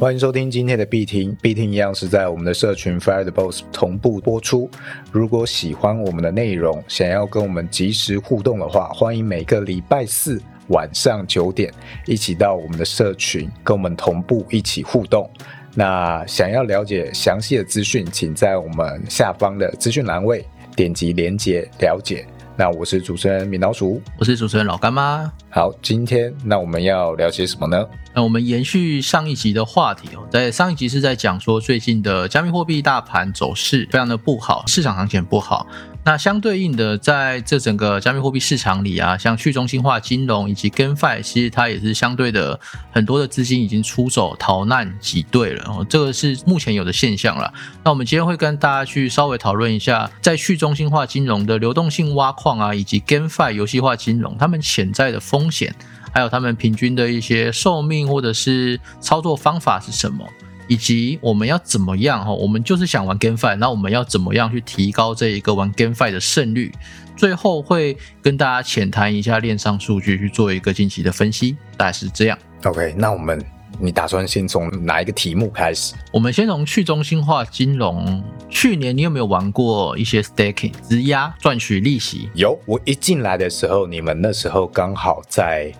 欢迎收听今天的必听，必听一样是在我们的社群 Fire the Boss 同步播出。如果喜欢我们的内容，想要跟我们及时互动的话，欢迎每个礼拜四晚上九点一起到我们的社群跟我们同步一起互动。那想要了解详细的资讯，请在我们下方的资讯栏位点击连接了解。那我是主持人米老鼠，我是主持人老干妈。好，今天那我们要聊些什么呢？那我们延续上一集的话题哦，在上一集是在讲说最近的加密货币大盘走势非常的不好，市场行情不好。那相对应的，在这整个加密货币市场里啊，像去中心化金融以及 GameFi，其实它也是相对的很多的资金已经出走逃难挤兑了哦，这个是目前有的现象了。那我们今天会跟大家去稍微讨论一下，在去中心化金融的流动性挖矿啊，以及 GameFi 游戏化金融，他们潜在的风险，还有他们平均的一些寿命或者是操作方法是什么。以及我们要怎么样哈？我们就是想玩 GameFi，那我们要怎么样去提高这一个玩 GameFi 的胜率？最后会跟大家浅谈一下链上数据，去做一个近期的分析，大概是这样。OK，那我们你打算先从哪一个题目开始？我们先从去中心化金融。去年你有没有玩过一些 Staking 质押赚取利息？有，我一进来的时候，你们那时候刚好在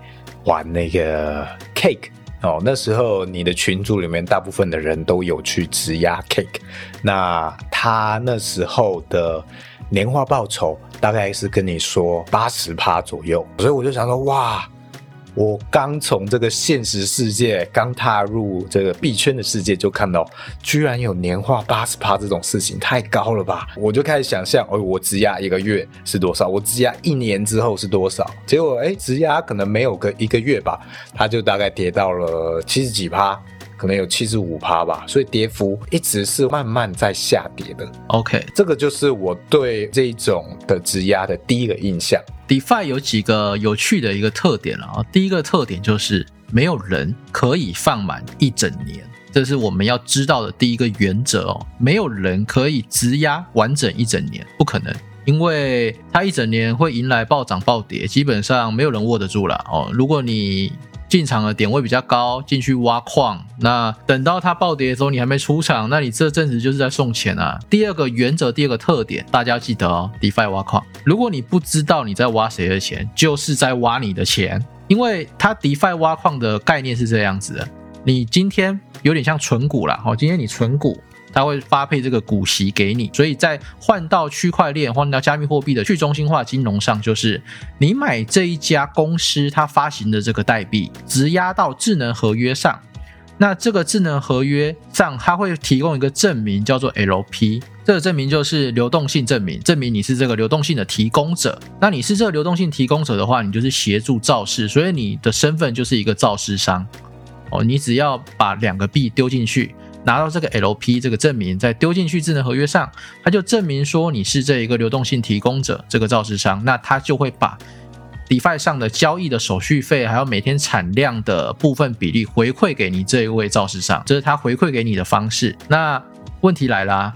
玩那个 Cake。哦，那时候你的群组里面大部分的人都有去质押 Cake，那他那时候的年化报酬大概是跟你说八十趴左右，所以我就想说，哇。我刚从这个现实世界刚踏入这个币圈的世界，就看到居然有年化八十趴这种事情，太高了吧！我就开始想象，哦，我质押一个月是多少？我质押一年之后是多少？结果，哎，质押可能没有个一个月吧，它就大概跌到了七十几趴。可能有七十五趴吧，所以跌幅一直是慢慢在下跌的。OK，这个就是我对这种的质押的第一个印象。DeFi 有几个有趣的一个特点了啊，第一个特点就是没有人可以放满一整年，这是我们要知道的第一个原则哦。没有人可以质押完整一整年，不可能，因为它一整年会迎来暴涨暴跌，基本上没有人握得住了哦。如果你进场的点位比较高，进去挖矿，那等到它暴跌的时候，你还没出场，那你这阵子就是在送钱啊。第二个原则，第二个特点，大家要记得哦，DeFi 挖矿，如果你不知道你在挖谁的钱，就是在挖你的钱，因为它 DeFi 挖矿的概念是这样子的，你今天有点像存股啦，哦，今天你存股。它会发配这个股息给你，所以在换到区块链、换到加密货币的去中心化金融上，就是你买这一家公司它发行的这个代币，质押到智能合约上。那这个智能合约上，它会提供一个证明，叫做 LP。这个证明就是流动性证明，证明你是这个流动性的提供者。那你是这个流动性提供者的话，你就是协助造势，所以你的身份就是一个造势商。哦，你只要把两个币丢进去。拿到这个 LP 这个证明，再丢进去智能合约上，它就证明说你是这一个流动性提供者，这个造市商，那它就会把 DeFi 上的交易的手续费，还有每天产量的部分比例回馈给你这一位造市商，这是他回馈给你的方式。那问题来啦，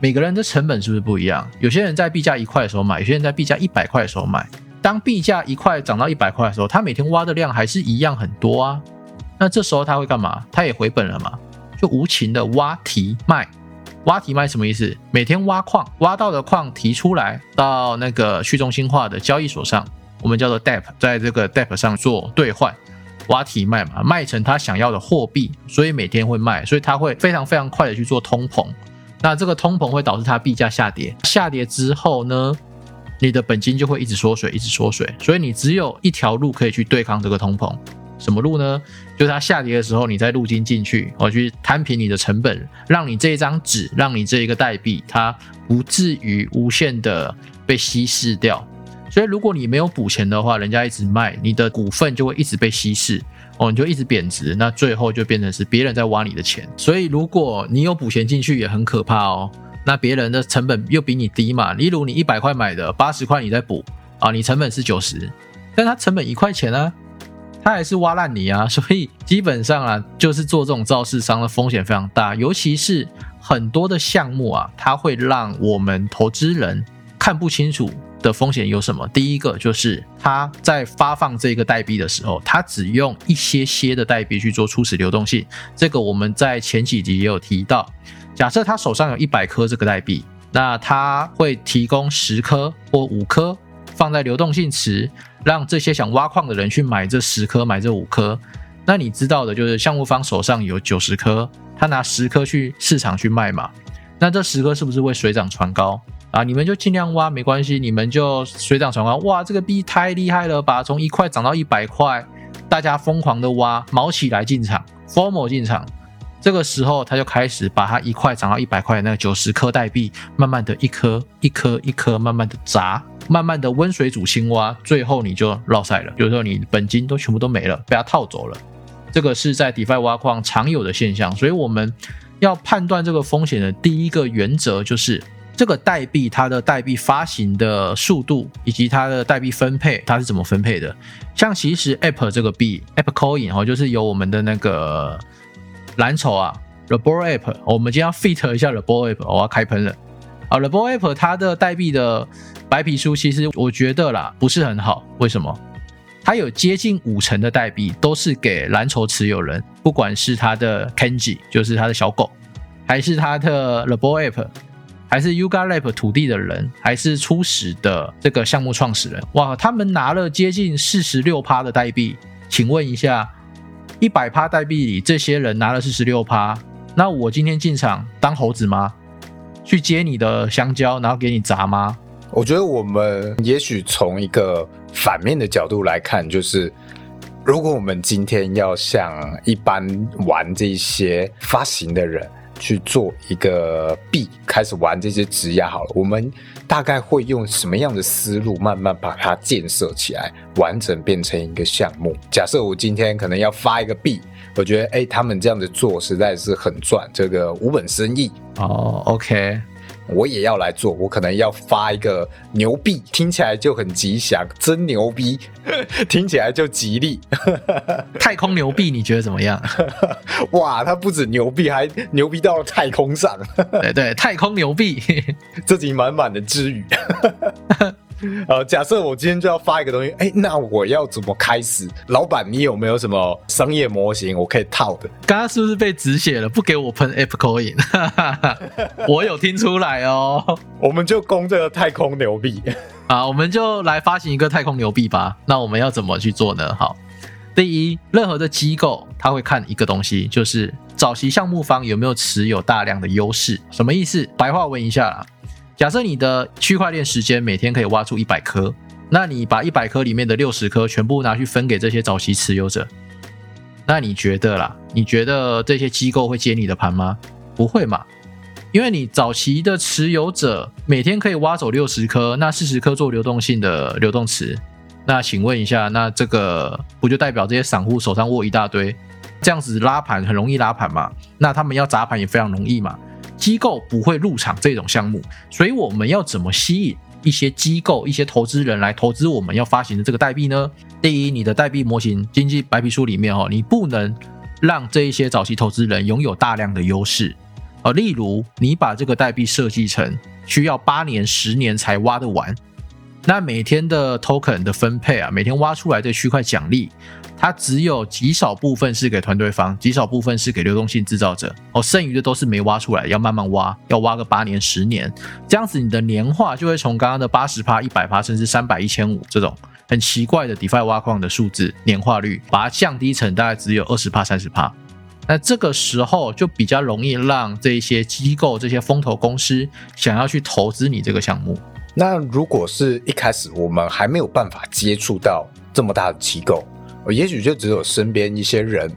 每个人的成本是不是不一样？有些人在币价一块的时候买，有些人在币价一百块的时候买。当币价一块涨到一百块的时候，他每天挖的量还是一样很多啊。那这时候他会干嘛？他也回本了嘛？就无情的挖提卖，挖提卖什么意思？每天挖矿，挖到的矿提出来到那个去中心化的交易所上，我们叫做 DEP，在这个 DEP 上做兑换，挖提卖嘛，卖成他想要的货币，所以每天会卖，所以他会非常非常快的去做通膨，那这个通膨会导致它币价下跌，下跌之后呢，你的本金就会一直缩水，一直缩水，所以你只有一条路可以去对抗这个通膨。什么路呢？就是它下跌的时候，你再入金进去，我去摊平你的成本，让你这一张纸，让你这一个代币，它不至于无限的被稀释掉。所以，如果你没有补钱的话，人家一直卖，你的股份就会一直被稀释，哦，你就一直贬值，那最后就变成是别人在挖你的钱。所以，如果你有补钱进去，也很可怕哦。那别人的成本又比你低嘛？例如你一百块买的，八十块你再补啊，你成本是九十，但它成本一块钱啊。他还是挖烂泥啊，所以基本上啊，就是做这种造市商的风险非常大，尤其是很多的项目啊，它会让我们投资人看不清楚的风险有什么？第一个就是他在发放这个代币的时候，他只用一些些的代币去做初始流动性。这个我们在前几集也有提到。假设他手上有一百颗这个代币，那他会提供十颗或五颗放在流动性池，让这些想挖矿的人去买这十颗、买这五颗。那你知道的就是项目方手上有九十颗，他拿十颗去市场去卖嘛？那这十颗是不是会水涨船高啊？你们就尽量挖没关系，你们就水涨船高。哇，这个币太厉害了吧！从一块涨到一百块，大家疯狂的挖，毛起来进场，formal 进场。这个时候他就开始把它一块涨到一百块那个九十颗代币，慢慢的一颗一颗一颗慢慢的砸。慢慢的温水煮青蛙，最后你就落赛了，有时候你本金都全部都没了，被他套走了。这个是在 DeFi 挖矿常有的现象，所以我们要判断这个风险的第一个原则就是这个代币它的代币发行的速度以及它的代币分配它是怎么分配的。像其实 App 这个币 Apple Coin 哦，就是由我们的那个蓝筹啊 r e b o r App，我们今天要 fit 一下 r e b o r App，我要开喷了啊 r e b o r App 它的代币的白皮书其实我觉得啦不是很好，为什么？它有接近五成的代币都是给蓝筹持有人，不管是它的 Kenji，就是它的小狗，还是它的 The Boy App，还是 Yuga Lab 土地的人，还是初始的这个项目创始人，哇，他们拿了接近四十六趴的代币。请问一下，一百趴代币里，这些人拿了四十六趴，那我今天进场当猴子吗？去接你的香蕉，然后给你砸吗？我觉得我们也许从一个反面的角度来看，就是如果我们今天要像一般玩这些发行的人去做一个币，开始玩这些质押好了，我们大概会用什么样的思路慢慢把它建设起来，完整变成一个项目？假设我今天可能要发一个币，我觉得哎，他们这样子做实在是很赚，这个无本生意哦。OK。我也要来做，我可能要发一个牛币，听起来就很吉祥，真牛逼，听起来就吉利。太空牛币你觉得怎么样？哇，它不止牛币，还牛逼到了太空上。对对，太空牛币，自己满满的之语。呃，假设我今天就要发一个东西，哎，那我要怎么开始？老板，你有没有什么商业模型我可以套的？刚刚是不是被止血了？不给我喷 App Coin，我有听出来哦。我们就攻这个太空牛币啊，我们就来发行一个太空牛币吧。那我们要怎么去做呢？好，第一，任何的机构他会看一个东西，就是早期项目方有没有持有大量的优势。什么意思？白话问一下啦。假设你的区块链时间每天可以挖出一百颗，那你把一百颗里面的六十颗全部拿去分给这些早期持有者，那你觉得啦？你觉得这些机构会接你的盘吗？不会嘛，因为你早期的持有者每天可以挖走六十颗，那四十颗做流动性的流动池，那请问一下，那这个不就代表这些散户手上握一大堆，这样子拉盘很容易拉盘嘛？那他们要砸盘也非常容易嘛？机构不会入场这种项目，所以我们要怎么吸引一些机构、一些投资人来投资我们要发行的这个代币呢？第一，你的代币模型经济白皮书里面哦，你不能让这一些早期投资人拥有大量的优势啊。例如，你把这个代币设计成需要八年、十年才挖得完，那每天的 token 的分配啊，每天挖出来的区块奖励。它只有极少部分是给团队方，极少部分是给流动性制造者，哦，剩余的都是没挖出来，要慢慢挖，要挖个八年、十年，这样子你的年化就会从刚刚的八十趴、一百趴，甚至三百、一千五这种很奇怪的 DeFi 挖矿的数字年化率，把它降低成大概只有二十趴、三十趴。那这个时候就比较容易让这些机构、这些风投公司想要去投资你这个项目。那如果是一开始我们还没有办法接触到这么大的机构？也许就只有身边一些人，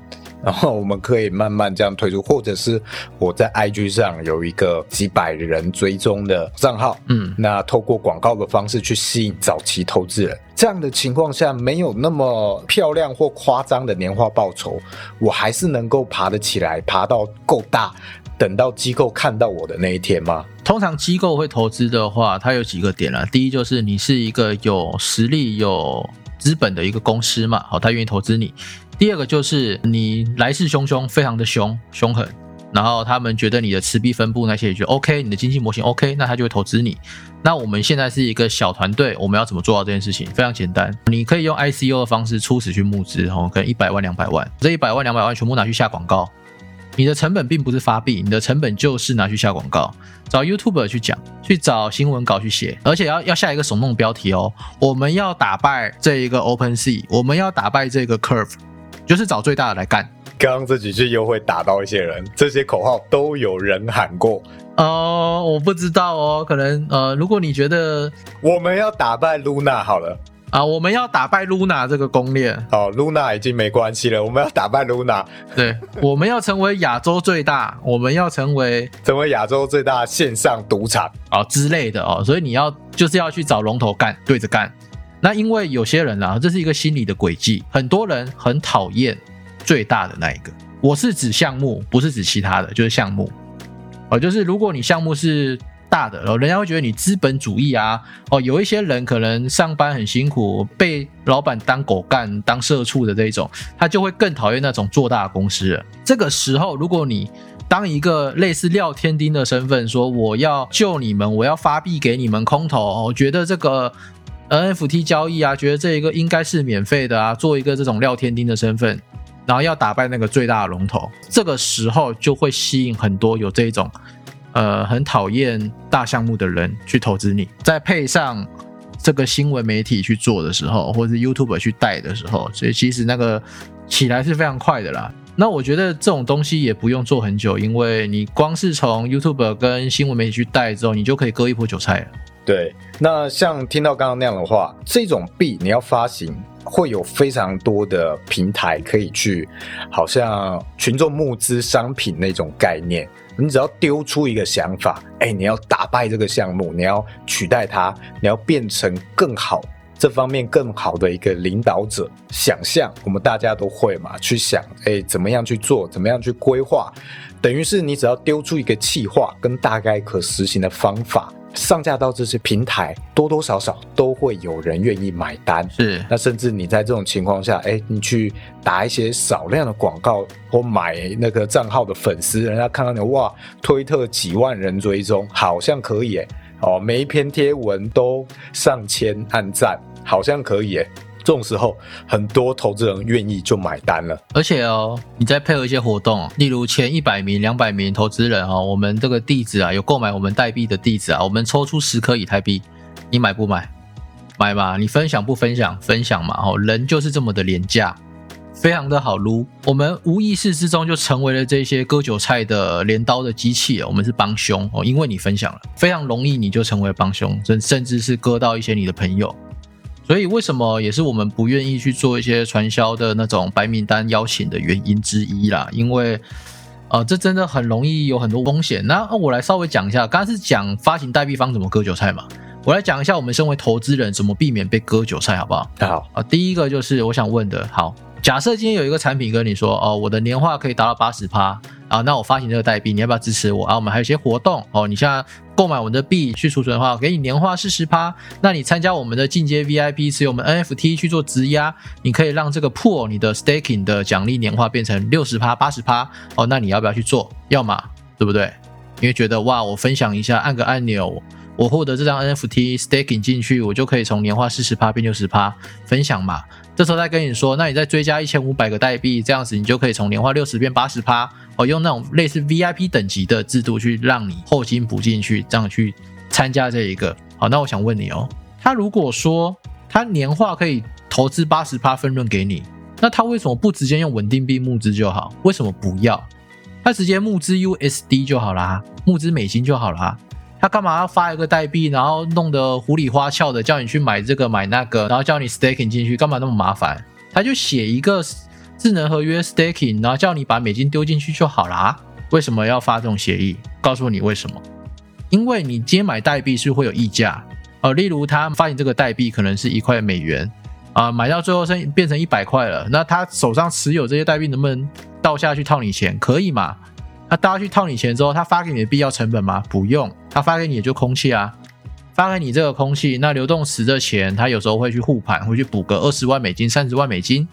然后我们可以慢慢这样推出，或者是我在 IG 上有一个几百人追踪的账号，嗯，那透过广告的方式去吸引早期投资人，这样的情况下没有那么漂亮或夸张的年化报酬，我还是能够爬得起来，爬到够大，等到机构看到我的那一天吗？通常机构会投资的话，它有几个点啊，第一就是你是一个有实力有。资本的一个公司嘛，好，他愿意投资你。第二个就是你来势汹汹，非常的凶凶狠，然后他们觉得你的持币分布那些也觉得 OK，你的经济模型 OK，那他就会投资你。那我们现在是一个小团队，我们要怎么做到这件事情？非常简单，你可以用 ICO 的方式初始去募资，哦，可能一百万、两百万，这一百万、两百万全部拿去下广告。你的成本并不是发币，你的成本就是拿去下广告，找 YouTuber 去讲，去找新闻稿去写，而且要要下一个耸动标题哦。我们要打败这一个 Open Sea，我们要打败这个 Curve，就是找最大的来干。刚刚这几句又会打到一些人，这些口号都有人喊过。哦，我不知道哦，可能呃，如果你觉得我们要打败 Luna 好了。啊，我们要打败 Luna 这个攻略。哦，Luna 已经没关系了，我们要打败 Luna。对，我们要成为亚洲最大，我们要成为成为亚洲最大线上赌场啊之类的哦。所以你要就是要去找龙头干，对着干。那因为有些人啊，这是一个心理的轨迹，很多人很讨厌最大的那一个。我是指项目，不是指其他的，就是项目。哦，就是如果你项目是。大的，然后人家会觉得你资本主义啊，哦，有一些人可能上班很辛苦，被老板当狗干、当社畜的这种，他就会更讨厌那种做大公司。这个时候，如果你当一个类似廖天丁的身份，说我要救你们，我要发币给你们空投，我觉得这个 NFT 交易啊，觉得这一个应该是免费的啊，做一个这种廖天丁的身份，然后要打败那个最大的龙头，这个时候就会吸引很多有这种。呃，很讨厌大项目的人去投资你，再配上这个新闻媒体去做的时候，或者是 YouTube 去带的时候，所以其实那个起来是非常快的啦。那我觉得这种东西也不用做很久，因为你光是从 YouTube 跟新闻媒体去带之后，你就可以割一波韭菜了。对，那像听到刚刚那样的话，这种币你要发行，会有非常多的平台可以去，好像群众募资商品那种概念。你只要丢出一个想法，哎，你要打败这个项目，你要取代它，你要变成更好这方面更好的一个领导者。想象我们大家都会嘛，去想，哎，怎么样去做，怎么样去规划，等于是你只要丢出一个计划跟大概可实行的方法。上架到这些平台，多多少少都会有人愿意买单。是，那甚至你在这种情况下，哎，你去打一些少量的广告，或买那个账号的粉丝，人家看到你哇，推特几万人追踪，好像可以哎，哦，每一篇贴文都上千按赞，好像可以哎。这种时候，很多投资人愿意就买单了。而且哦，你再配合一些活动，例如前一百名、两百名投资人哦，我们这个地址啊，有购买我们代币的地址啊，我们抽出十颗以太币，你买不买？买嘛！你分享不分享？分享嘛！哦，人就是这么的廉价，非常的好撸。我们无意识之中就成为了这些割韭菜的镰刀的机器我们是帮凶哦，因为你分享了，非常容易你就成为帮凶，甚甚至是割到一些你的朋友。所以，为什么也是我们不愿意去做一些传销的那种白名单邀请的原因之一啦？因为，呃，这真的很容易有很多风险。那我来稍微讲一下，刚刚是讲发行代币方怎么割韭菜嘛？我来讲一下我们身为投资人怎么避免被割韭菜，好不好？好啊，第一个就是我想问的，好，假设今天有一个产品跟你说，哦，我的年化可以达到八十趴。啊，那我发行这个代币，你要不要支持我啊？我们还有一些活动哦，你像购买我们的币去储存的话，给你年化四十趴。那你参加我们的进阶 VIP，持有我们 NFT 去做质押，你可以让这个 pool 你的 staking 的奖励年化变成六十趴、八十趴哦。那你要不要去做？要嘛，对不对？因为觉得哇，我分享一下，按个按钮，我获得这张 NFT staking 进去，我就可以从年化四十趴变六十趴，分享嘛。这时候再跟你说，那你再追加一千五百个代币，这样子你就可以从年化六十变八十趴。哦，用那种类似 VIP 等级的制度去让你后金补进去，这样去参加这一个。好，那我想问你哦，他如果说他年化可以投资八十趴分润给你，那他为什么不直接用稳定币募资就好？为什么不要？他直接募资 USD 就好啦，募资美金就好啦。他干嘛要发一个代币，然后弄得糊里花俏的，叫你去买这个买那个，然后叫你 staking 进去，干嘛那么麻烦？他就写一个智能合约 staking，然后叫你把美金丢进去就好啦。为什么要发这种协议？告诉你为什么？因为你今天买代币是会有溢价，呃，例如他发行这个代币可能是一块美元，啊，买到最后剩变成一百块了，那他手上持有这些代币能不能倒下去套你钱？可以嘛？那大家去套你钱之后，他发给你的必要成本吗？不用，他发给你的就空气啊，发给你这个空气，那流动池的钱，他有时候会去护盘，会去补个二十万美金、三十万美金，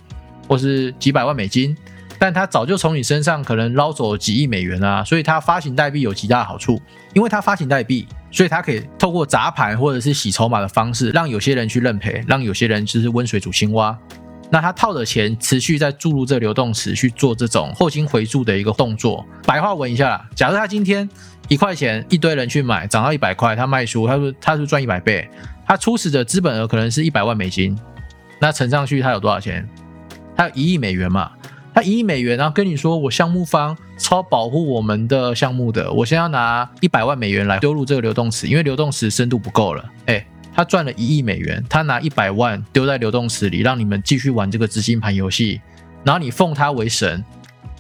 或是几百万美金，但他早就从你身上可能捞走几亿美元啊，所以他发行代币有极大的好处，因为他发行代币，所以他可以透过砸盘或者是洗筹码的方式，让有些人去认赔，让有些人就是温水煮青蛙。那他套的钱持续在注入这流动池去做这种后金回注的一个动作。白话文一下，假设他今天一块钱一堆人去买，涨到一百块，他卖出，他说他是赚一百倍，他初始的资本额可能是一百万美金，那乘上去他有多少钱？他有一亿美元嘛？他一亿美元，然后跟你说我项目方超保护我们的项目的，我先要拿一百万美元来丢入这个流动池，因为流动池深度不够了，哎。他赚了一亿美元，他拿一百万丢在流动池里，让你们继续玩这个资金盘游戏，然后你奉他为神，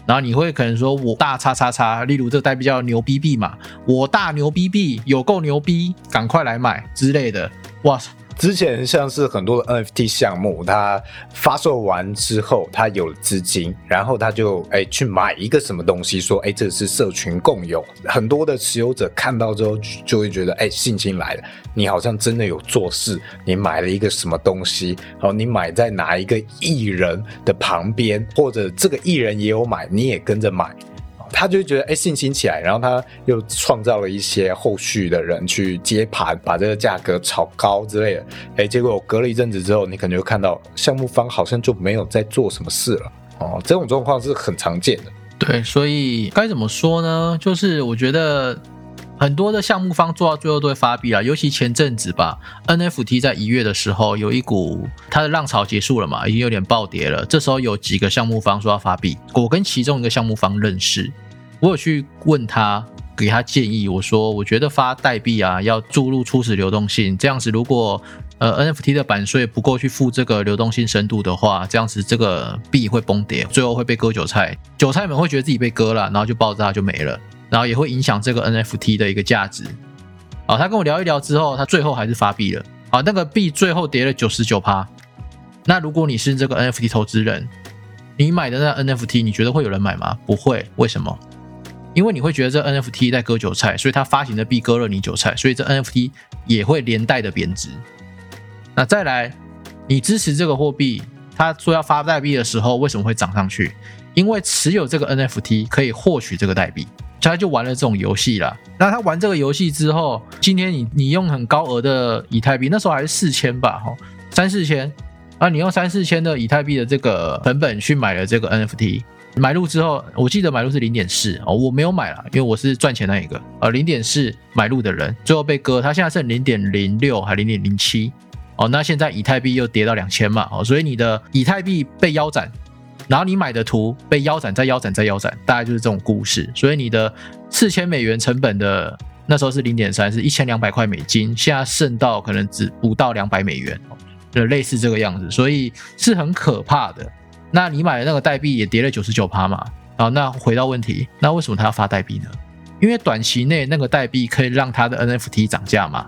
然后你会可能说我大叉叉叉，例如这个代币叫牛逼币嘛，我大牛逼币有够牛逼，赶快来买之类的，哇塞！之前像是很多的 NFT 项目，它发售完之后，它有了资金，然后他就哎去买一个什么东西，说哎这是社群共有，很多的持有者看到之后就会觉得哎信心来了，你好像真的有做事，你买了一个什么东西，然你买在哪一个艺人的旁边，或者这个艺人也有买，你也跟着买。他就觉得哎信心起来，然后他又创造了一些后续的人去接盘，把这个价格炒高之类的。哎，结果隔了一阵子之后，你可能就看到项目方好像就没有在做什么事了。哦，这种状况是很常见的。对，所以该怎么说呢？就是我觉得很多的项目方做到最后都会发币了，尤其前阵子吧，NFT 在一月的时候有一股它的浪潮结束了嘛，已经有点暴跌了。这时候有几个项目方说要发币，我跟其中一个项目方认识。我有去问他，给他建议。我说，我觉得发代币啊，要注入初始流动性。这样子，如果呃 NFT 的版税不够去付这个流动性深度的话，这样子这个币会崩跌，最后会被割韭菜。韭菜们会觉得自己被割了，然后就爆炸就没了，然后也会影响这个 NFT 的一个价值。好，他跟我聊一聊之后，他最后还是发币了。啊，那个币最后跌了九十九趴。那如果你是这个 NFT 投资人，你买的那 NFT，你觉得会有人买吗？不会，为什么？因为你会觉得这 NFT 在割韭菜，所以它发行的币割了你韭菜，所以这 NFT 也会连带的贬值。那再来，你支持这个货币，他说要发代币的时候，为什么会涨上去？因为持有这个 NFT 可以获取这个代币，他就玩了这种游戏了。那他玩这个游戏之后，今天你你用很高额的以太币，那时候还是四千吧，哈，三四千啊，你用三四千的以太币的这个成本去买了这个 NFT。买入之后，我记得买入是零点四哦，我没有买了，因为我是赚钱那一个。呃，零点四买入的人最后被割，他现在剩零点零六还零点零七哦。那现在以太币又跌到两千嘛哦，所以你的以太币被腰斩，然后你买的图被腰斩，再腰斩，再腰斩，大概就是这种故事。所以你的四千美元成本的那时候是零点三，是一千两百块美金，现在剩到可能只不到两百美元，就类似这个样子，所以是很可怕的。那你买的那个代币也跌了九十九趴嘛？好，那回到问题，那为什么他要发代币呢？因为短期内那个代币可以让他的 NFT 涨价嘛？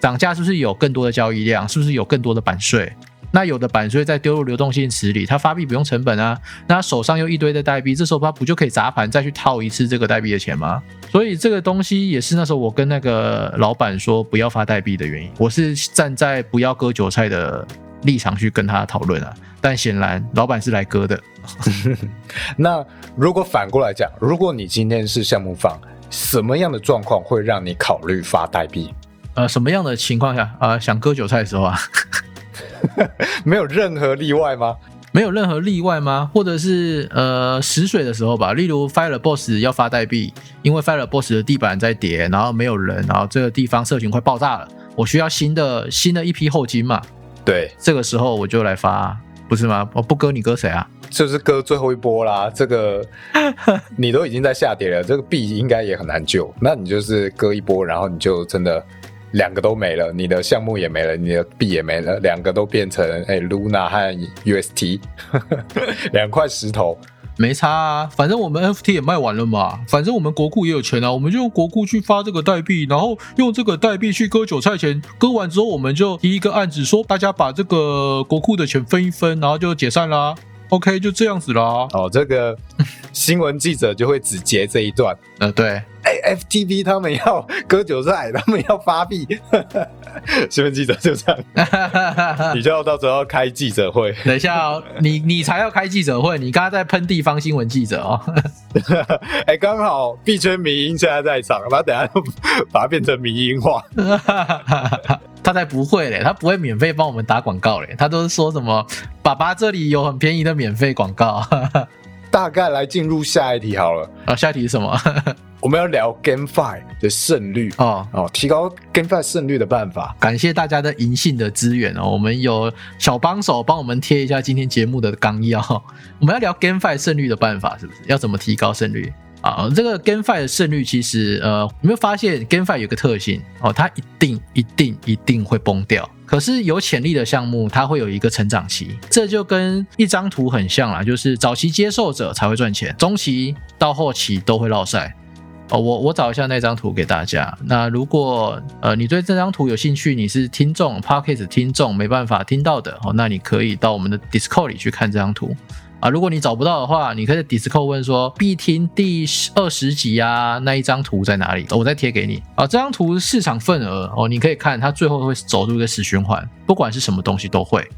涨价是不是有更多的交易量？是不是有更多的版税？那有的版税再丢入流动性池里，他发币不用成本啊？那他手上又一堆的代币，这时候他不就可以砸盘再去套一次这个代币的钱吗？所以这个东西也是那时候我跟那个老板说不要发代币的原因。我是站在不要割韭菜的立场去跟他讨论啊。但显然，老板是来割的。那如果反过来讲，如果你今天是项目方，什么样的状况会让你考虑发代币？呃，什么样的情况下啊？想割韭菜的时候啊？没有任何例外吗？没有任何例外吗？或者是呃死水的时候吧？例如 Fire Boss 要发代币，因为 Fire Boss 的地板在跌，然后没有人，然后这个地方社群快爆炸了，我需要新的新的一批后金嘛？对，这个时候我就来发。不是吗？我不割你割谁啊？就是割最后一波啦。这个 你都已经在下跌了，这个币应该也很难救。那你就是割一波，然后你就真的两个都没了，你的项目也没了，你的币也没了，两个都变成哎 Luna 和 UST 两块石头。没差啊，反正我们 FT 也卖完了嘛，反正我们国库也有钱啊，我们就用国库去发这个代币，然后用这个代币去割韭菜钱，割完之后我们就提一个案子，说大家把这个国库的钱分一分，然后就解散啦。OK，就这样子啦。哦，这个 新闻记者就会只截这一段。呃，对，哎，FTV 他们要割韭菜，他们要发币。新闻记者就这样，你就要到时候开记者会。等一下哦，你你才要开记者会，你刚刚在喷地方新闻记者哦。哎，刚好币圈民音现在在场，他等下把它变成民音化。他才不会嘞，他不会免费帮我们打广告嘞，他都是说什么爸爸这里有很便宜的免费广告。大概来进入下一题好了啊，下一题是什么？我们要聊 GameFi 的胜率哦哦，提高 GameFi 胜率的办法。感谢大家的银杏的资源哦，我们有小帮手帮我们贴一下今天节目的纲要。我们要聊 GameFi 胜率的办法，是不是？要怎么提高胜率？啊，这个 Game Five 的胜率其实，呃，有没有发现 Game Five 有个特性哦？它一定、一定、一定会崩掉。可是有潜力的项目，它会有一个成长期，这就跟一张图很像啦，就是早期接受者才会赚钱，中期到后期都会落赛。哦，我我找一下那张图给大家。那如果呃你对这张图有兴趣，你是听众 p a r k e s 听众没办法听到的哦，那你可以到我们的 Discord 里去看这张图。啊，如果你找不到的话，你可以在 Discord 问说必听第二十集啊，那一张图在哪里？我再贴给你。啊，这张图市场份额哦，你可以看它最后会走入一个死循环，不管是什么东西都会，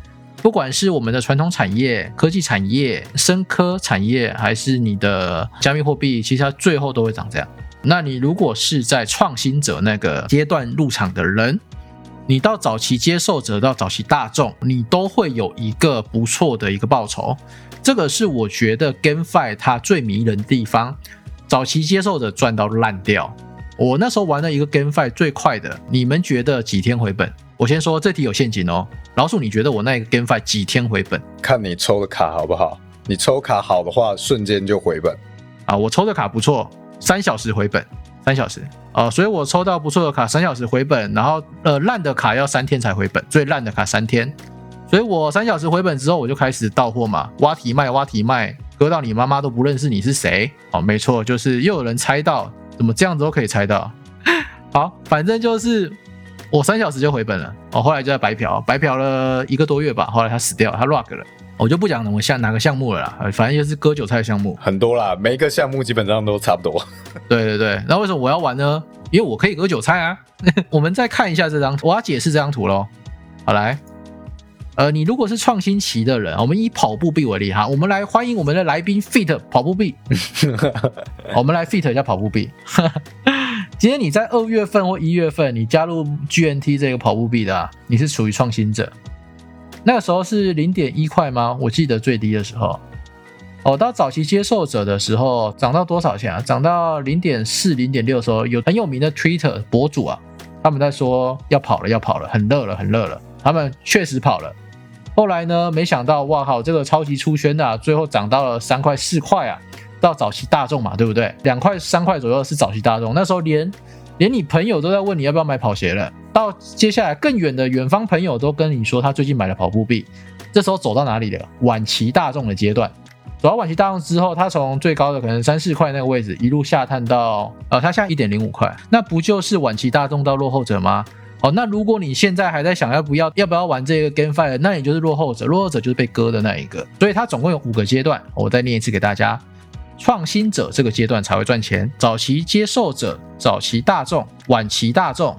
不管是我们的传统产业、科技产业、深科产业，还是你的加密货币，其实它最后都会长这样。那你如果是在创新者那个阶段入场的人，你到早期接受者到早期大众，你都会有一个不错的一个报酬。这个是我觉得 GameFi 它最迷人的地方，早期接受者赚到烂掉。我那时候玩了一个 GameFi 最快的，你们觉得几天回本？我先说这题有陷阱哦。老鼠，你觉得我那个 GameFi 几天回本？看你抽的卡好不好？你抽卡好的话，瞬间就回本。啊，我抽的卡不错，三小时回本，三小时。呃，所以我抽到不错的卡，三小时回本。然后呃，烂的卡要三天才回本，最烂的卡三天。所以我三小时回本之后，我就开始到货嘛，挖题卖，挖题卖，割到你妈妈都不认识你是谁。哦，没错，就是又有人猜到，怎么这样子都可以猜到。好，反正就是我三小时就回本了。哦，后来就在白嫖，白嫖了一个多月吧。后来他死掉，他 rug 了，我就不讲我项哪个项目了啦，反正就是割韭菜项目很多啦，每一个项目基本上都差不多。对对对，那为什么我要玩呢？因为我可以割韭菜啊。我们再看一下这张，我要解释这张图喽。好来。呃，你如果是创新期的人，我们以跑步币为例哈，我们来欢迎我们的来宾 Fit 跑步币，我们来 Fit 一下跑步币。今天你在二月份或一月份，你加入 GNT 这个跑步币的，你是属于创新者。那个时候是零点一块吗？我记得最低的时候，哦，到早期接受者的时候，涨到多少钱啊？涨到零点四、零点六的时候，有很有名的 Twitter 博主啊，他们在说要跑了，要跑了，很热了，很热了，他们确实跑了。后来呢？没想到，哇靠！这个超级出圈的，最后涨到了三块四块啊！到早期大众嘛，对不对？两块三块左右是早期大众，那时候连连你朋友都在问你要不要买跑鞋了。到接下来更远的远方朋友都跟你说他最近买了跑步币，这时候走到哪里了？晚期大众的阶段，走到晚期大众之后，它从最高的可能三四块那个位置一路下探到呃，它现在一点零五块，那不就是晚期大众到落后者吗？哦，那如果你现在还在想要不要要不要玩这个 GameFi，那你就是落后者，落后者就是被割的那一个。所以它总共有五个阶段，我再念一次给大家：创新者这个阶段才会赚钱，早期接受者、早期大众、晚期大众、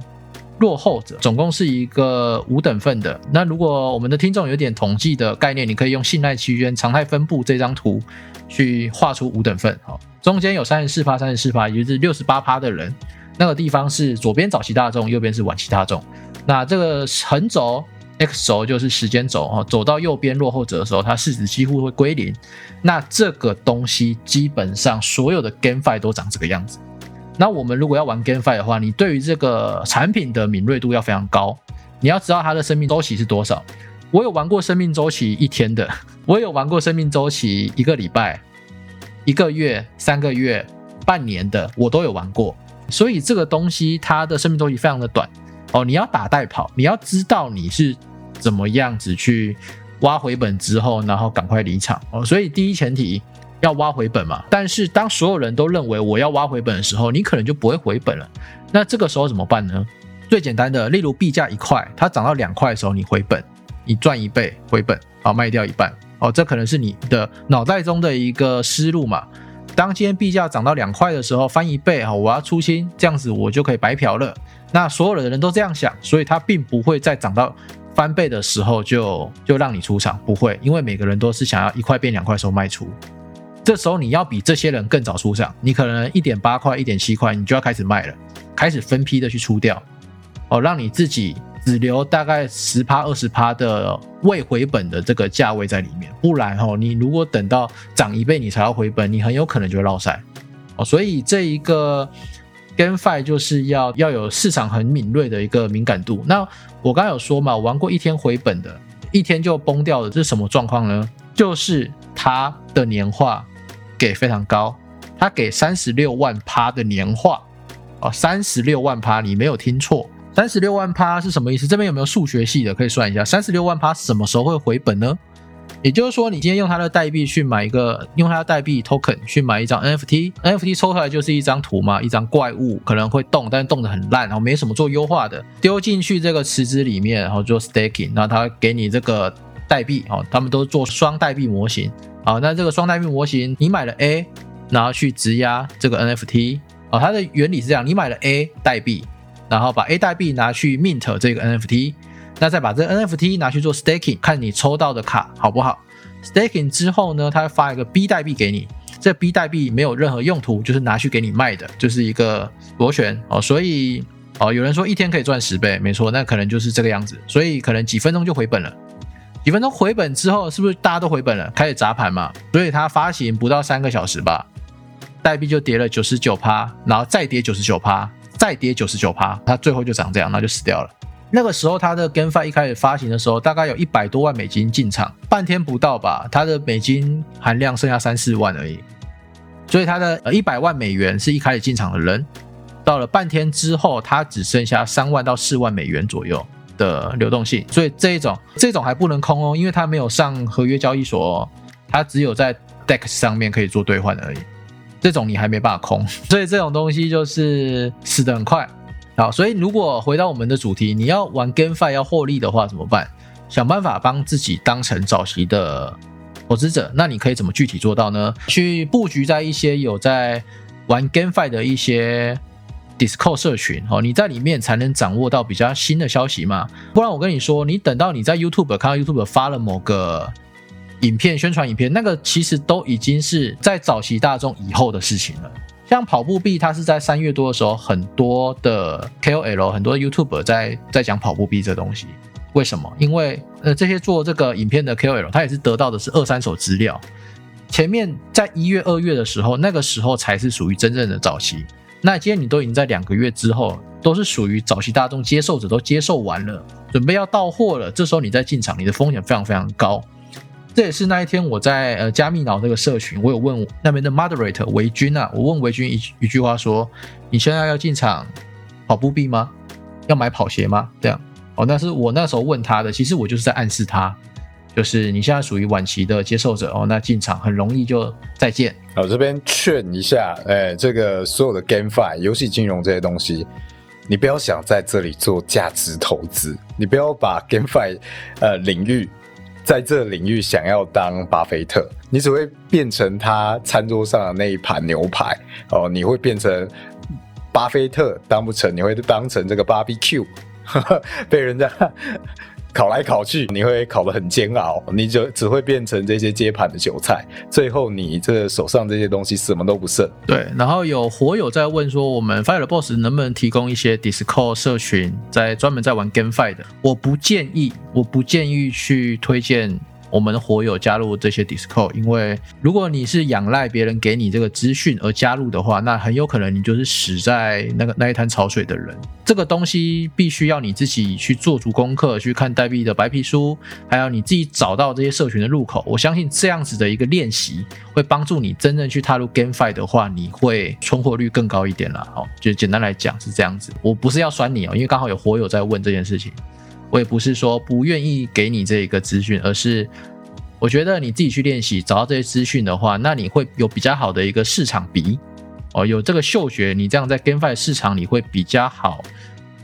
落后者，总共是一个五等份的。那如果我们的听众有点统计的概念，你可以用信赖期间常态分布这张图去画出五等份。好，中间有三十四趴、三十四趴，也就是六十八趴的人。那个地方是左边早期大众，右边是晚期大众。那这个横轴 X 轴就是时间轴哦，走到右边落后者的时候，它市值几乎会归零。那这个东西基本上所有的 GameFi 都长这个样子。那我们如果要玩 GameFi 的话，你对于这个产品的敏锐度要非常高，你要知道它的生命周期是多少。我有玩过生命周期一天的，我有玩过生命周期一个礼拜、一个月、三个月、半年的，我都有玩过。所以这个东西它的生命周期非常的短哦，你要打带跑，你要知道你是怎么样子去挖回本之后，然后赶快离场哦。所以第一前提要挖回本嘛。但是当所有人都认为我要挖回本的时候，你可能就不会回本了。那这个时候怎么办呢？最简单的，例如币价一块，它涨到两块的时候，你回本，你赚一倍回本，好卖掉一半哦。这可能是你的脑袋中的一个思路嘛。当今天币价涨到两块的时候，翻一倍哈，我要出清，这样子我就可以白嫖了。那所有的人都这样想，所以它并不会在涨到翻倍的时候就就让你出场，不会，因为每个人都是想要一块变两块的时候卖出。这时候你要比这些人更早出场，你可能一点八块、一点七块，你就要开始卖了，开始分批的去出掉，哦，让你自己只留大概十趴、二十趴的未回本的这个价位在里面，不然哦，你如果等到涨一倍你才要回本，你很有可能就会落塞哦。所以这一个 GameFi 就是要要有市场很敏锐的一个敏感度。那我刚刚有说嘛，玩过一天回本的，一天就崩掉的，这是什么状况呢？就是它的年化。给非常高，他给三十六万趴的年化哦，三十六万趴，你没有听错，三十六万趴是什么意思？这边有没有数学系的可以算一下？三十六万趴什么时候会回本呢？也就是说，你今天用它的代币去买一个，用它的代币 token 去买一张 NFT，NFT 抽出来就是一张图嘛，一张怪物可能会动，但是动得很烂，然后没什么做优化的，丢进去这个池子里面，然后做 staking，然后它给你这个代币哦，他们都做双代币模型。好，那这个双代币模型，你买了 A，然后去质押这个 NFT，哦，它的原理是这样，你买了 A 代币，然后把 A 代币拿去 mint 这个 NFT，那再把这 NFT 拿去做 staking，看你抽到的卡好不好？staking 之后呢，它会发一个 B 代币给你，这 B 代币没有任何用途，就是拿去给你卖的，就是一个螺旋哦，所以哦，有人说一天可以赚十倍，没错，那可能就是这个样子，所以可能几分钟就回本了。几分钟回本之后，是不是大家都回本了，开始砸盘嘛？所以它发行不到三个小时吧，代币就跌了九十九趴，然后再跌九十九趴，再跌九十九趴，它最后就涨这样，那就死掉了。那个时候它的 GameFi 一开始发行的时候，大概有一百多万美金进场，半天不到吧，它的美金含量剩下三四万而已。所以它的呃一百万美元是一开始进场的人，到了半天之后，它只剩下三万到四万美元左右。的流动性，所以这一种这种还不能空哦，因为它没有上合约交易所，哦它只有在 DEX 上面可以做兑换而已。这种你还没办法空，所以这种东西就是死得很快。好，所以如果回到我们的主题，你要玩 GameFi 要获利的话怎么办？想办法帮自己当成早期的投资者，那你可以怎么具体做到呢？去布局在一些有在玩 GameFi 的一些。Discord 社群哦，你在里面才能掌握到比较新的消息嘛？不然我跟你说，你等到你在 YouTube 看到 YouTube 发了某个影片宣传影片，那个其实都已经是在早期大众以后的事情了。像跑步币，它是在三月多的时候，很多的 KOL、很多 YouTube 在在讲跑步币这东西。为什么？因为呃，这些做这个影片的 KOL，他也是得到的是二三手资料。前面在一月、二月的时候，那个时候才是属于真正的早期。那今天你都已经在两个月之后，都是属于早期大众接受者都接受完了，准备要到货了。这时候你再进场，你的风险非常非常高。这也是那一天我在呃加密脑这个社群，我有问那边的 moderator 维军啊，我问维军一一句话说：你现在要进场跑步币吗？要买跑鞋吗？这样哦，那是我那时候问他的，其实我就是在暗示他。就是你现在属于晚期的接受者哦，那进场很容易就再见。我这边劝一下，哎，这个所有的 GameFi 游戏金融这些东西，你不要想在这里做价值投资，你不要把 GameFi 呃领域在这领域想要当巴菲特，你只会变成他餐桌上的那一盘牛排哦，你会变成巴菲特当不成，你会当成这个 BBQ，被人家。考来考去，你会考得很煎熬，你就只会变成这些接盘的韭菜，最后你这手上这些东西什么都不剩。对，然后有火友在问说，我们 Fire Boss 能不能提供一些 Discord 社群，在专门在玩 GameFi 的？我不建议，我不建议去推荐。我们的火友加入这些 Discord，因为如果你是仰赖别人给你这个资讯而加入的话，那很有可能你就是死在那个那一滩潮水的人。这个东西必须要你自己去做足功课，去看代币的白皮书，还有你自己找到这些社群的入口。我相信这样子的一个练习会帮助你真正去踏入 GameFi 的话，你会存活率更高一点了。好，就简单来讲是这样子。我不是要酸你哦，因为刚好有火友在问这件事情。我也不是说不愿意给你这一个资讯，而是我觉得你自己去练习，找到这些资讯的话，那你会有比较好的一个市场鼻哦，有这个嗅觉，你这样在 GameFi 市场里会比较好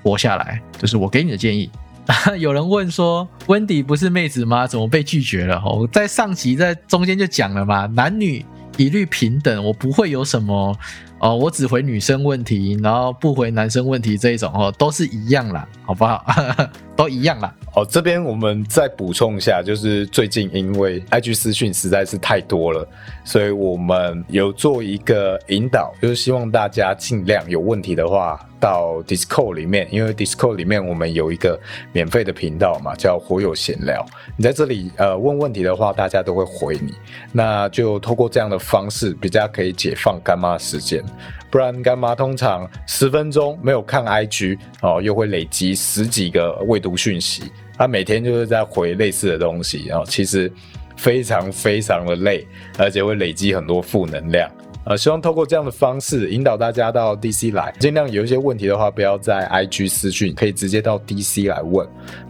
活下来，就是我给你的建议。有人问说，温迪不是妹子吗？怎么被拒绝了？哦，在上集在中间就讲了嘛，男女一律平等，我不会有什么哦，我只回女生问题，然后不回男生问题这一种哦，都是一样啦，好不好？都一样啦。哦，这边我们再补充一下，就是最近因为 IG 私讯实在是太多了，所以我们有做一个引导，就是希望大家尽量有问题的话到 Discord 里面，因为 Discord 里面我们有一个免费的频道嘛，叫火友闲聊。你在这里呃问问题的话，大家都会回你，那就透过这样的方式，比较可以解放干妈的时间。不然干妈通常十分钟没有看 IG 哦，又会累积十几个未读讯息，他每天就是在回类似的东西，然后其实非常非常的累，而且会累积很多负能量。呃，希望透过这样的方式引导大家到 DC 来，尽量有一些问题的话，不要在 IG 私讯，可以直接到 DC 来问，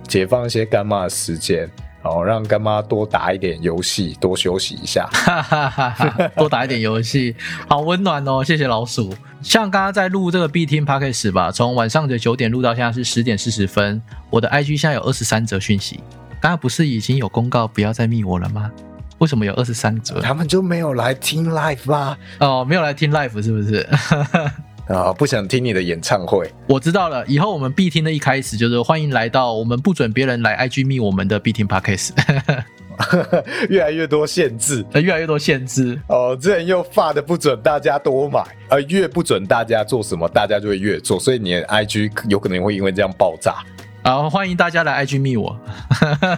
解放一些干妈的时间。哦，让干妈多打一点游戏，多休息一下，多打一点游戏，好温暖哦！谢谢老鼠。像刚刚在录这个 B 听 p a c k a g e 吧，从晚上的九点录到现在是十点四十分，我的 IG 现在有二十三则讯息。刚刚不是已经有公告不要再密我了吗？为什么有二十三则？他们就没有来听 live 吧？哦，没有来听 live 是不是？啊，不想听你的演唱会。我知道了，以后我们必听的一开始就是欢迎来到我们不准别人来 IG 密我们的必听 Podcast，越来越多限制，越来越多限制。哦，之前又发的不准大家多买，呃，越不准大家做什么，大家就会越做，所以你的 IG 有可能会因为这样爆炸。好，欢迎大家来 IG 密我。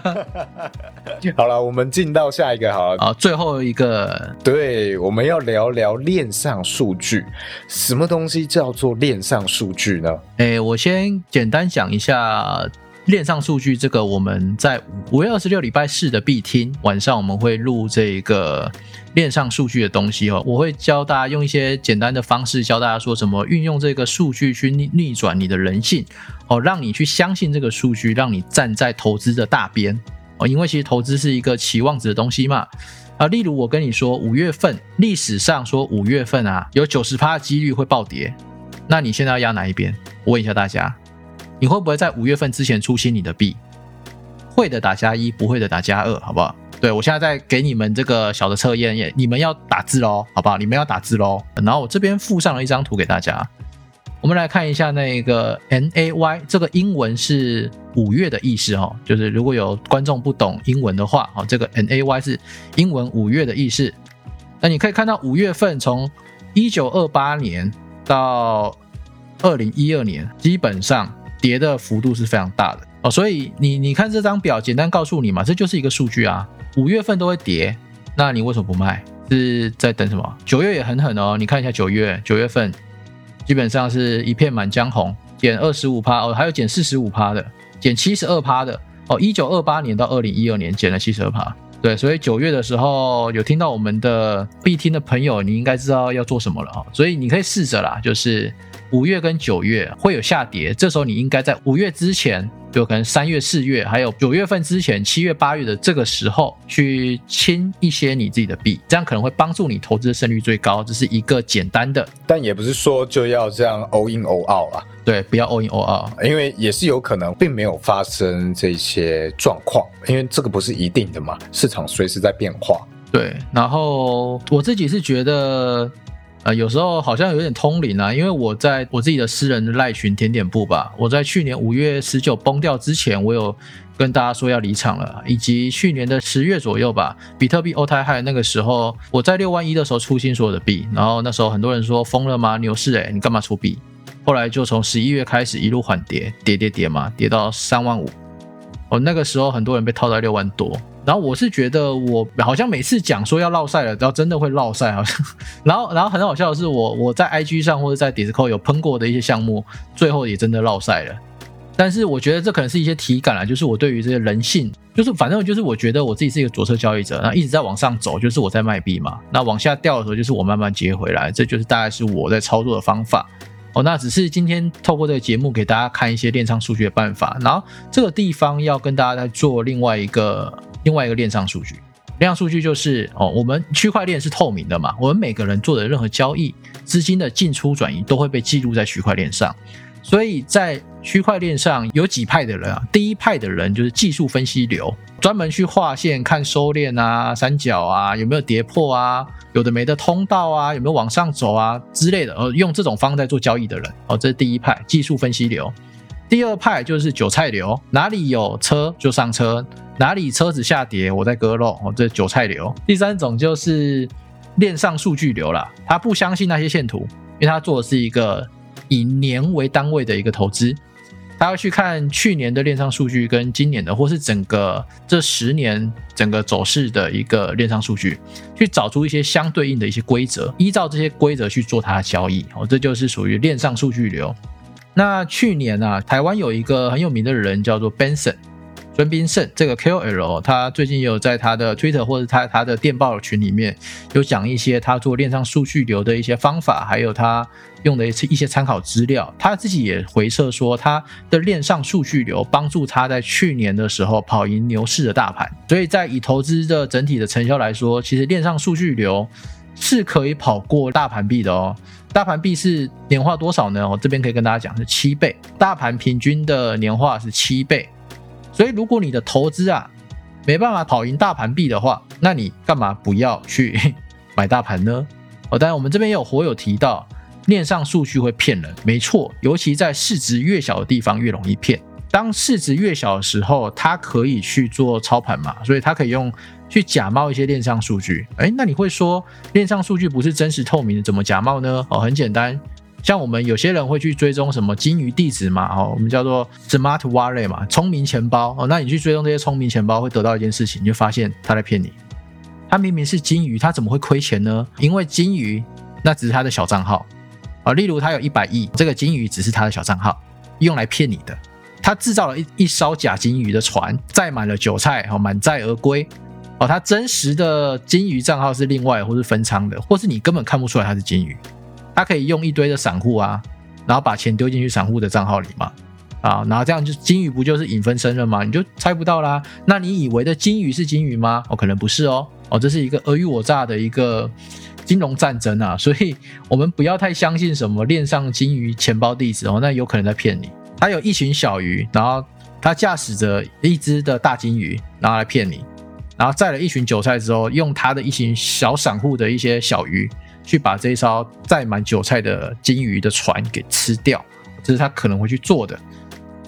好了，我们进到下一个好了。好，最后一个，对，我们要聊聊链上数据。什么东西叫做链上数据呢？哎，我先简单讲一下。链上数据这个，我们在五月二十六礼拜四的必听晚上，我们会录这个链上数据的东西哦。我会教大家用一些简单的方式教大家说什么运用这个数据去逆逆转你的人性哦，让你去相信这个数据，让你站在投资的大边哦。因为其实投资是一个期望值的东西嘛啊。例如我跟你说五月份历史上说五月份啊有九十趴的几率会暴跌，那你现在要压哪一边？我问一下大家。你会不会在五月份之前出新你的币？会的打加一，不会的打加二，好不好？对我现在在给你们这个小的测验，也你们要打字喽，好不好？你们要打字喽。然后我这边附上了一张图给大家，我们来看一下那个 N A Y 这个英文是五月的意思哦，就是如果有观众不懂英文的话，哦，这个 N A Y 是英文五月的意思。那你可以看到五月份从一九二八年到二零一二年，基本上。跌的幅度是非常大的哦，所以你你看这张表，简单告诉你嘛，这就是一个数据啊。五月份都会跌，那你为什么不卖？是在等什么？九月也很狠哦，你看一下九月，九月份基本上是一片满江红，减二十五趴哦，还有减四十五趴的，减七十二趴的哦。一九二八年到二零一二年减了七十二趴，对，所以九月的时候有听到我们的必听的朋友，你应该知道要做什么了哈。所以你可以试着啦，就是。五月跟九月会有下跌，这时候你应该在五月之前，就可能三月、四月，还有九月份之前，七月、八月的这个时候去清一些你自己的币，这样可能会帮助你投资的胜率最高。这是一个简单的，但也不是说就要这样 all in all out 啊。对，不要 all in all out，因为也是有可能并没有发生这些状况，因为这个不是一定的嘛，市场随时在变化。对，然后我自己是觉得。呃，有时候好像有点通灵啊，因为我在我自己的私人赖群甜点部吧，我在去年五月十九崩掉之前，我有跟大家说要离场了，以及去年的十月左右吧，比特币欧泰嗨那个时候，我在六万一的时候出新所有的币，然后那时候很多人说疯了吗？牛市哎，你干嘛出币？后来就从十一月开始一路缓跌，跌跌跌嘛，跌到三万五，哦，那个时候很多人被套在六万多。然后我是觉得我好像每次讲说要落赛了，然后真的会落赛，好像。然后，然后很好笑的是，我我在 IG 上或者在 Discord 有喷过的一些项目，最后也真的落赛了。但是我觉得这可能是一些体感啊，就是我对于这些人性，就是反正就是我觉得我自己是一个左侧交易者，那一直在往上走，就是我在卖币嘛。那往下掉的时候，就是我慢慢接回来，这就是大概是我在操作的方法。哦，那只是今天透过这个节目给大家看一些链上数据的办法。然后这个地方要跟大家在做另外一个。另外一个链上数据，链上数据就是哦，我们区块链是透明的嘛，我们每个人做的任何交易、资金的进出转移都会被记录在区块链上。所以在区块链上有几派的人啊，第一派的人就是技术分析流，专门去画线看收敛啊、三角啊有没有跌破啊，有的没的通道啊有没有往上走啊之类的，呃，用这种方在做交易的人，哦，这是第一派技术分析流。第二派就是韭菜流，哪里有车就上车，哪里车子下跌我在割肉，哦，这韭菜流。第三种就是链上数据流了，他不相信那些线图，因为他做的是一个以年为单位的一个投资，他要去看去年的链上数据跟今年的，或是整个这十年整个走势的一个链上数据，去找出一些相对应的一些规则，依照这些规则去做它的交易，哦，这就是属于链上数据流。那去年啊，台湾有一个很有名的人叫做 Benson 孙斌胜，这个 KOL，他最近也有在他的 Twitter 或者他他的电报群里面有讲一些他做链上数据流的一些方法，还有他用的一些一些参考资料。他自己也回测说，他的链上数据流帮助他在去年的时候跑赢牛市的大盘。所以在以投资的整体的成效来说，其实链上数据流是可以跑过大盘币的哦。大盘币是年化多少呢？我这边可以跟大家讲是七倍，大盘平均的年化是七倍。所以如果你的投资啊没办法跑赢大盘币的话，那你干嘛不要去 买大盘呢？哦，当然我们这边也有火友提到，链上数据会骗人，没错，尤其在市值越小的地方越容易骗。当市值越小的时候，它可以去做操盘嘛，所以它可以用。去假冒一些链上数据，哎，那你会说链上数据不是真实透明的，怎么假冒呢？哦，很简单，像我们有些人会去追踪什么金鱼地址嘛，哦，我们叫做 smart wallet 嘛，聪明钱包哦，那你去追踪这些聪明钱包，会得到一件事情，你就发现他在骗你，他明明是金鱼，他怎么会亏钱呢？因为金鱼那只是他的小账号啊，例如他有一百亿，这个金鱼只是他的小账号，用来骗你的，他制造了一一艘假金鱼的船，载满了韭菜，哦，满载而归。哦，他真实的金鱼账号是另外或是分仓的，或是你根本看不出来他是金鱼。他可以用一堆的散户啊，然后把钱丢进去散户的账号里嘛，啊，然后这样就金鱼不就是影分身了吗？你就猜不到啦。那你以为的金鱼是金鱼吗？哦，可能不是哦。哦，这是一个尔虞我诈的一个金融战争啊，所以我们不要太相信什么链上金鱼钱包地址哦，那有可能在骗你。他有一群小鱼，然后他驾驶着一只的大金鱼，然后来骗你。然后载了一群韭菜之后，用他的一群小散户的一些小鱼，去把这一艘载满韭菜的金鱼的船给吃掉，这是他可能会去做的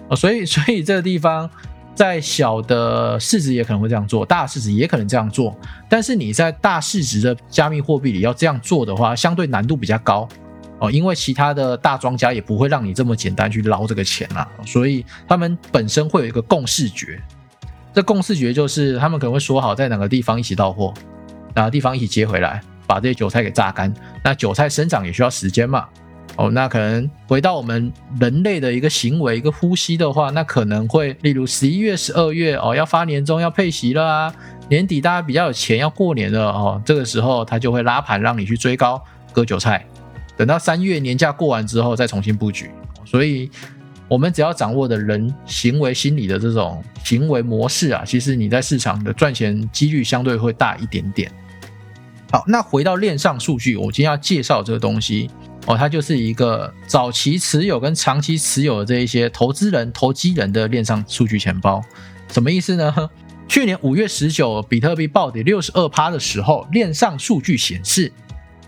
啊。所以，所以这个地方在小的市值也可能会这样做，大市值也可能这样做。但是你在大市值的加密货币里要这样做的话，相对难度比较高哦，因为其他的大庄家也不会让你这么简单去捞这个钱啦。所以他们本身会有一个共视觉。这共视觉就是他们可能会说好在哪个地方一起到货，哪个地方一起接回来，把这些韭菜给榨干。那韭菜生长也需要时间嘛？哦，那可能回到我们人类的一个行为、一个呼吸的话，那可能会例如十一月、十二月哦，要发年终、要配息了啊，年底大家比较有钱要过年了哦，这个时候他就会拉盘让你去追高割韭菜，等到三月年假过完之后再重新布局。所以。我们只要掌握的人行为心理的这种行为模式啊，其实你在市场的赚钱几率相对会大一点点。好，那回到链上数据，我今天要介绍这个东西哦，它就是一个早期持有跟长期持有的这一些投资人、投机人的链上数据钱包。什么意思呢？去年五月十九，比特币暴跌六十二趴的时候，链上数据显示，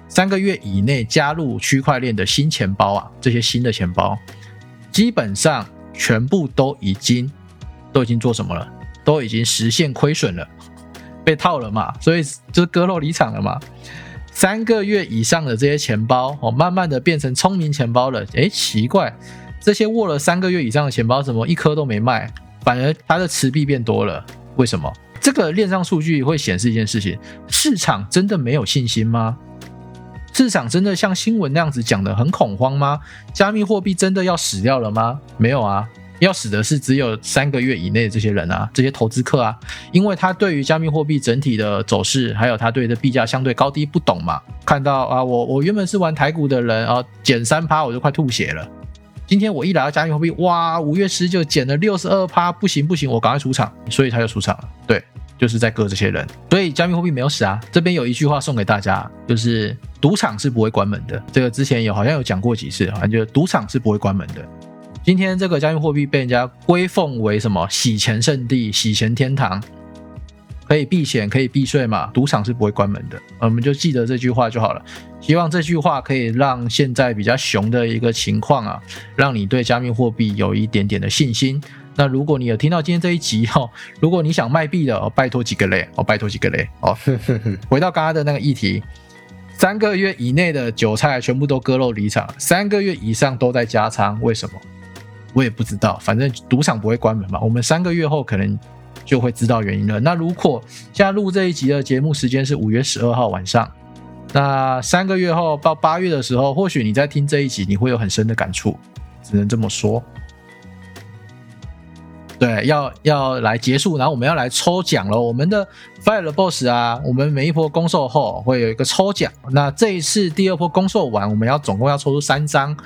三个月以内加入区块链的新钱包啊，这些新的钱包。基本上全部都已经都已经做什么了？都已经实现亏损了，被套了嘛？所以就割肉离场了嘛？三个月以上的这些钱包哦，慢慢的变成聪明钱包了。诶，奇怪，这些握了三个月以上的钱包怎么一颗都没卖，反而它的持币变多了？为什么？这个链上数据会显示一件事情：市场真的没有信心吗？市场真的像新闻那样子讲的很恐慌吗？加密货币真的要死掉了吗？没有啊，要死的是只有三个月以内的这些人啊，这些投资客啊，因为他对于加密货币整体的走势，还有他对的币价相对高低不懂嘛。看到啊，我我原本是玩台股的人啊，减三趴我就快吐血了。今天我一来到加密货币，哇，五月十九减了六十二趴，不行不行，我赶快出场，所以他就出场了。对。就是在割这些人，所以加密货币没有死啊。这边有一句话送给大家，就是赌场是不会关门的。这个之前有好像有讲过几次，好像就赌场是不会关门的。今天这个加密货币被人家归奉为什么洗钱圣地、洗钱天堂，可以避险、可以避税嘛？赌场是不会关门的，我们就记得这句话就好了。希望这句话可以让现在比较熊的一个情况啊，让你对加密货币有一点点的信心。那如果你有听到今天这一集哈，如果你想卖币的，哦，拜托几个雷哦，拜托几个雷哦。回到刚刚的那个议题，三个月以内的韭菜全部都割肉离场，三个月以上都在加仓，为什么？我也不知道，反正赌场不会关门嘛。我们三个月后可能就会知道原因了。那如果现在录这一集的节目时间是五月十二号晚上，那三个月后到八月的时候，或许你在听这一集，你会有很深的感触，只能这么说。对，要要来结束，然后我们要来抽奖了。我们的 Fire Boss 啊，我们每一波公售后会有一个抽奖。那这一次第二波公售完，我们要总共要抽出三张。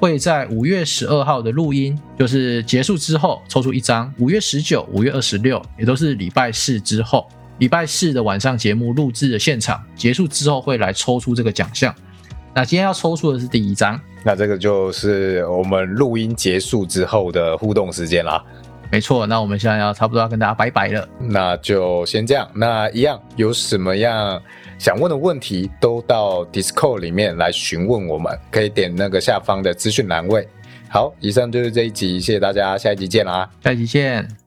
会在五月十二号的录音，就是结束之后抽出一张。五月十九、五月二十六，也都是礼拜四之后，礼拜四的晚上节目录制的现场结束之后，会来抽出这个奖项。那今天要抽出的是第一张，那这个就是我们录音结束之后的互动时间啦。没错，那我们现在要差不多要跟大家拜拜了，那就先这样。那一样有什么样？想问的问题都到 Discord 里面来询问我们，可以点那个下方的资讯栏位。好，以上就是这一集，谢谢大家，下一集见啦，下一集见。